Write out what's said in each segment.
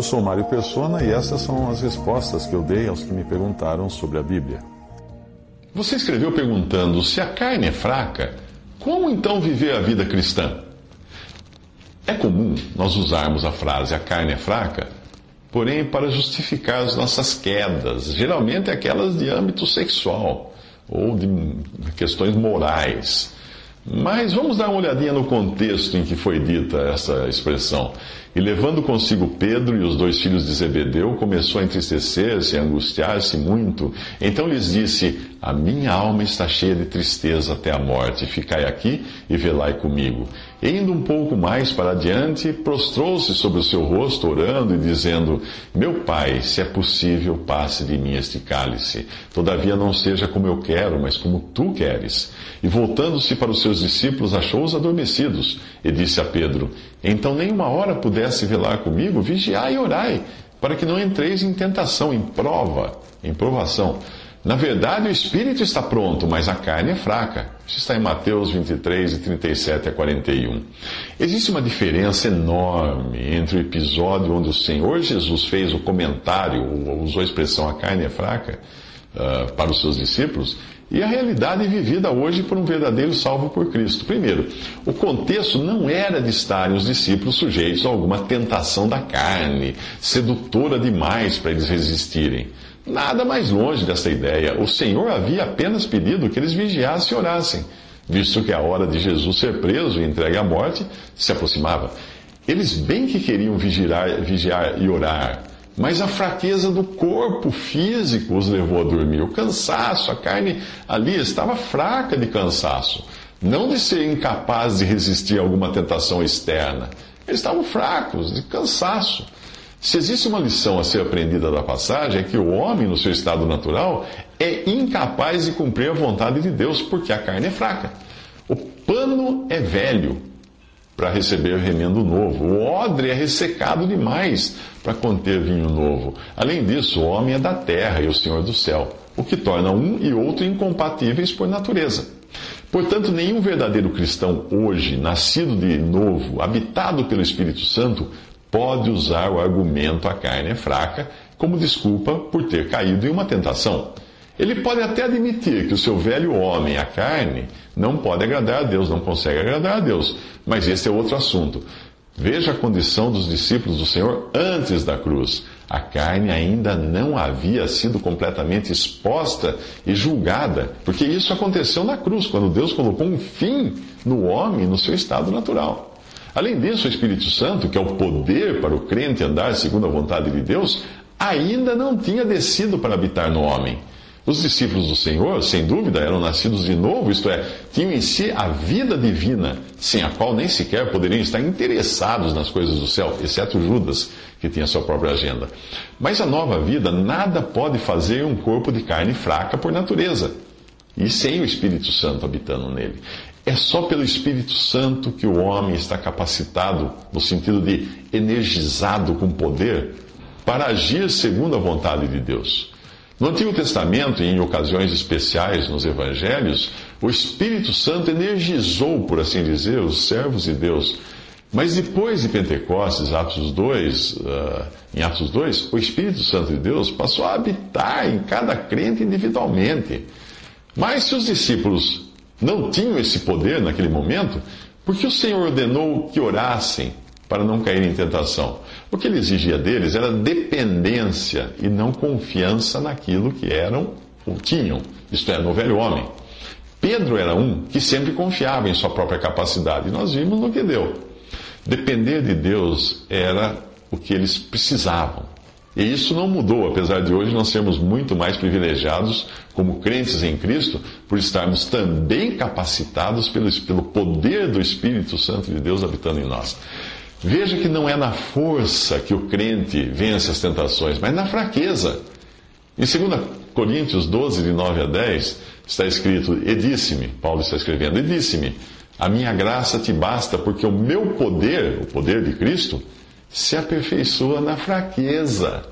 Eu sou Mário Persona e essas são as respostas que eu dei aos que me perguntaram sobre a Bíblia. Você escreveu perguntando se a carne é fraca, como então viver a vida cristã? É comum nós usarmos a frase a carne é fraca, porém para justificar as nossas quedas, geralmente aquelas de âmbito sexual ou de questões morais. Mas vamos dar uma olhadinha no contexto em que foi dita essa expressão. E levando consigo Pedro e os dois filhos de Zebedeu, começou a entristecer-se, a angustiar-se muito. Então lhes disse: A minha alma está cheia de tristeza até a morte. Ficai aqui e velai comigo. Indo um pouco mais para adiante, prostrou-se sobre o seu rosto, orando e dizendo: Meu pai, se é possível, passe de mim este cálice. Todavia não seja como eu quero, mas como tu queres. E voltando-se para os seus discípulos, achou-os adormecidos. E disse a Pedro: Então nem uma hora pudesse velar comigo, vigiai e orai, para que não entreis em tentação, em prova, em provação. Na verdade, o espírito está pronto, mas a carne é fraca. Isso está em Mateus 23, de 37 a 41. Existe uma diferença enorme entre o episódio onde o Senhor Jesus fez o comentário, usou a expressão a carne é fraca, uh, para os seus discípulos, e a realidade vivida hoje por um verdadeiro salvo por Cristo. Primeiro, o contexto não era de estarem os discípulos sujeitos a alguma tentação da carne, sedutora demais para eles resistirem. Nada mais longe dessa ideia. O Senhor havia apenas pedido que eles vigiassem e orassem, visto que a hora de Jesus ser preso e entregue à morte se aproximava. Eles bem que queriam vigiar, vigiar e orar, mas a fraqueza do corpo físico os levou a dormir. O cansaço, a carne ali estava fraca de cansaço, não de ser incapaz de resistir a alguma tentação externa. Eles estavam fracos, de cansaço. Se existe uma lição a ser aprendida da passagem, é que o homem, no seu estado natural, é incapaz de cumprir a vontade de Deus, porque a carne é fraca. O pano é velho para receber remendo novo. O odre é ressecado demais para conter vinho novo. Além disso, o homem é da terra e o Senhor do céu, o que torna um e outro incompatíveis por natureza. Portanto, nenhum verdadeiro cristão hoje, nascido de novo, habitado pelo Espírito Santo, pode usar o argumento a carne é fraca como desculpa por ter caído em uma tentação. Ele pode até admitir que o seu velho homem, a carne, não pode agradar a Deus, não consegue agradar a Deus, mas esse é outro assunto. Veja a condição dos discípulos do Senhor antes da cruz. A carne ainda não havia sido completamente exposta e julgada, porque isso aconteceu na cruz, quando Deus colocou um fim no homem no seu estado natural. Além disso, o Espírito Santo, que é o poder para o crente andar segundo a vontade de Deus, ainda não tinha descido para habitar no homem. Os discípulos do Senhor, sem dúvida, eram nascidos de novo, isto é, tinham em si a vida divina, sem a qual nem sequer poderiam estar interessados nas coisas do céu, exceto Judas, que tinha sua própria agenda. Mas a nova vida nada pode fazer um corpo de carne fraca por natureza, e sem o Espírito Santo habitando nele. É só pelo Espírito Santo que o homem está capacitado, no sentido de energizado com poder, para agir segundo a vontade de Deus. No Antigo Testamento e em ocasiões especiais nos Evangelhos, o Espírito Santo energizou, por assim dizer, os servos de Deus. Mas depois de Pentecostes, Atos 2, uh, ah, em Atos 2, o Espírito Santo de Deus passou a habitar em cada crente individualmente. Mas se os discípulos não tinham esse poder naquele momento, porque o Senhor ordenou que orassem para não cair em tentação. O que ele exigia deles era dependência e não confiança naquilo que eram ou tinham, isto é, no velho homem. Pedro era um que sempre confiava em sua própria capacidade, e nós vimos no que deu. Depender de Deus era o que eles precisavam. E isso não mudou, apesar de hoje nós sermos muito mais privilegiados como crentes em Cristo, por estarmos também capacitados pelo, pelo poder do Espírito Santo de Deus habitando em nós. Veja que não é na força que o crente vence as tentações, mas na fraqueza. Em 2 Coríntios 12, de 9 a 10, está escrito: E disse-me, Paulo está escrevendo, e disse-me, a minha graça te basta, porque o meu poder, o poder de Cristo, se aperfeiçoa na fraqueza.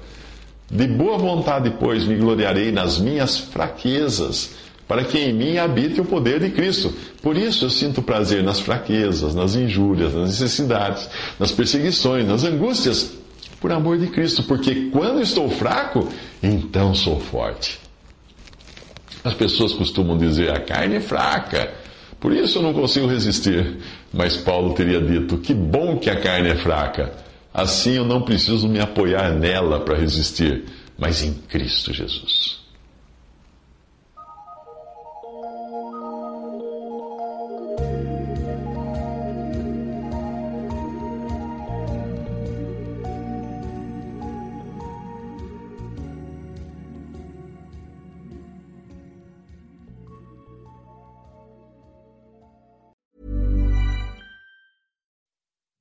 De boa vontade, pois, me gloriarei nas minhas fraquezas para que em mim habite o poder de Cristo. Por isso eu sinto prazer nas fraquezas, nas injúrias, nas necessidades, nas perseguições, nas angústias, por amor de Cristo, porque quando estou fraco, então sou forte. As pessoas costumam dizer: a carne é fraca, por isso eu não consigo resistir. Mas Paulo teria dito: que bom que a carne é fraca. Assim eu não preciso me apoiar nela para resistir, mas em Cristo Jesus.